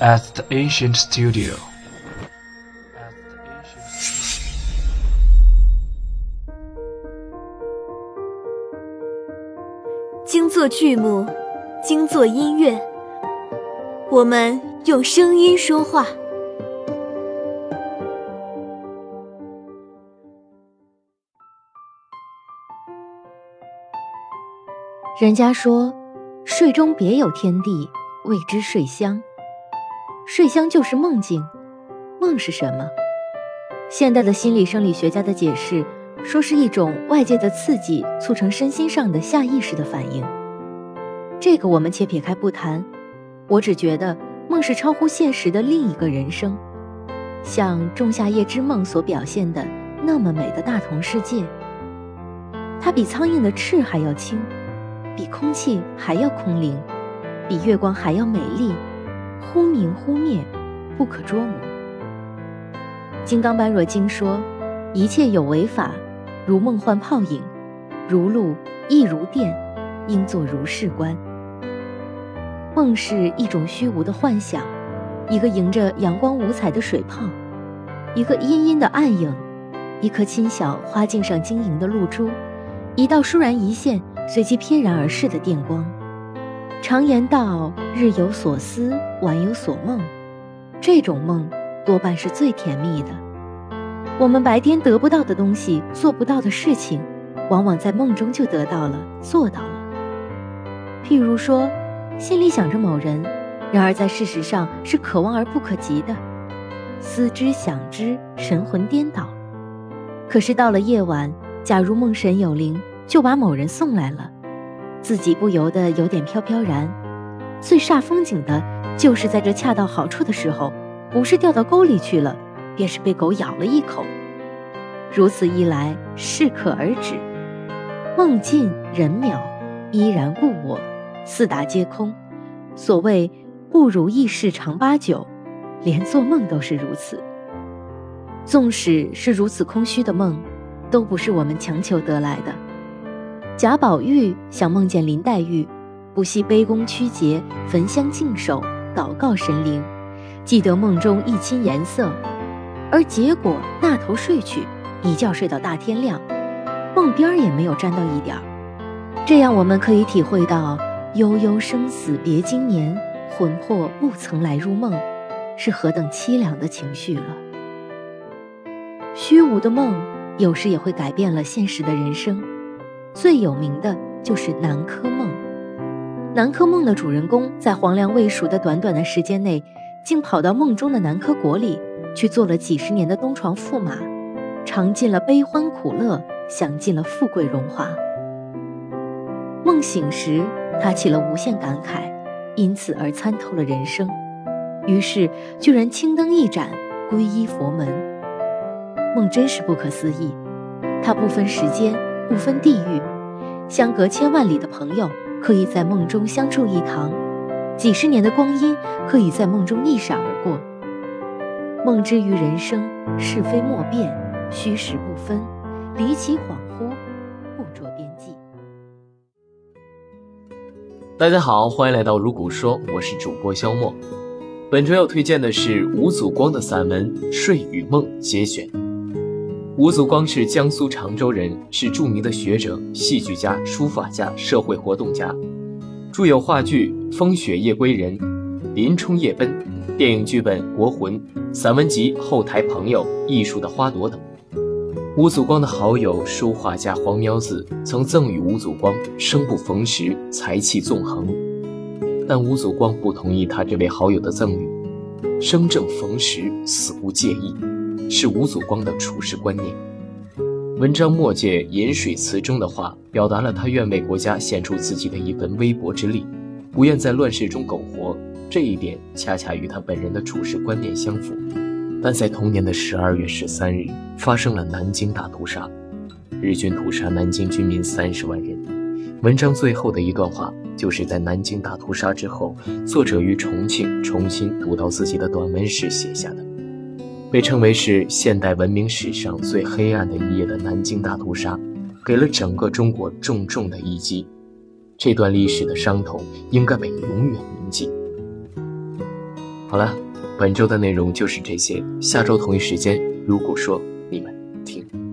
at the ancient studio. 精作剧目，精作音乐，我们用声音说话。人家说，睡中别有天地，谓之睡香。睡乡就是梦境。梦是什么？现代的心理生理学家的解释说，是一种外界的刺激促成身心上的下意识的反应。这个我们且撇开不谈，我只觉得梦是超乎现实的另一个人生，像《仲夏夜之梦》所表现的那么美的大同世界。它比苍蝇的翅还要轻。比空气还要空灵，比月光还要美丽，忽明忽灭，不可捉摸。金刚般若经说：“一切有为法，如梦幻泡影，如露亦如电，应作如是观。”梦是一种虚无的幻想，一个迎着阳光五彩的水泡，一个阴阴的暗影，一颗轻小花茎上晶莹的露珠，一道倏然一现。随即翩然而逝的电光。常言道：“日有所思，晚有所梦。”这种梦多半是最甜蜜的。我们白天得不到的东西，做不到的事情，往往在梦中就得到了，做到了。譬如说，心里想着某人，然而在事实上是可望而不可及的，思之想之，神魂颠倒。可是到了夜晚，假如梦神有灵。就把某人送来了，自己不由得有点飘飘然。最煞风景的，就是在这恰到好处的时候，不是掉到沟里去了，便是被狗咬了一口。如此一来，适可而止，梦尽人渺，依然故我，四大皆空。所谓不如意事常八九，连做梦都是如此。纵使是如此空虚的梦，都不是我们强求得来的。贾宝玉想梦见林黛玉，不惜卑躬屈节、焚香敬手、祷告神灵，记得梦中一亲颜色，而结果那头睡去，一觉睡到大天亮，梦边儿也没有沾到一点儿。这样我们可以体会到“悠悠生死别经年，魂魄不曾来入梦”是何等凄凉的情绪了。虚无的梦有时也会改变了现实的人生。最有名的就是《南柯梦》。《南柯梦》的主人公在黄粱未熟的短短的时间内，竟跑到梦中的南柯国里去做了几十年的东床驸马，尝尽了悲欢苦乐，享尽了富贵荣华。梦醒时，他起了无限感慨，因此而参透了人生，于是居然青灯一盏，皈依佛门。梦真是不可思议，它不分时间。不分地域，相隔千万里的朋友可以在梦中相处一堂，几十年的光阴可以在梦中一闪而过。梦之于人生，是非莫辨，虚实不分，离奇恍惚，不着边际。大家好，欢迎来到如古说，我是主播肖墨。本周要推荐的是吴祖光的散文《睡与梦》节选。吴祖光是江苏常州人，是著名的学者、戏剧家、书法家、社会活动家，著有话剧《风雪夜归人》《林冲夜奔》，电影剧本《国魂》，散文集《后台朋友》《艺术的花朵》等。吴祖光的好友书画家黄苗子曾赠予吴祖光“生不逢时，才气纵横”，但吴祖光不同意他这位好友的赠予，“生正逢时，死无介意”。是吴祖光的处世观念。文章末节饮水词中的话，表达了他愿为国家献出自己的一份微薄之力，不愿在乱世中苟活。这一点恰恰与他本人的处世观念相符。但在同年的十二月十三日，发生了南京大屠杀，日军屠杀南京居民三十万人。文章最后的一段话，就是在南京大屠杀之后，作者于重庆重新读到自己的短文时写下的。被称为是现代文明史上最黑暗的一页的南京大屠杀，给了整个中国重重的一击。这段历史的伤痛应该被永远铭记。好了，本周的内容就是这些，下周同一时间，如果说你们听。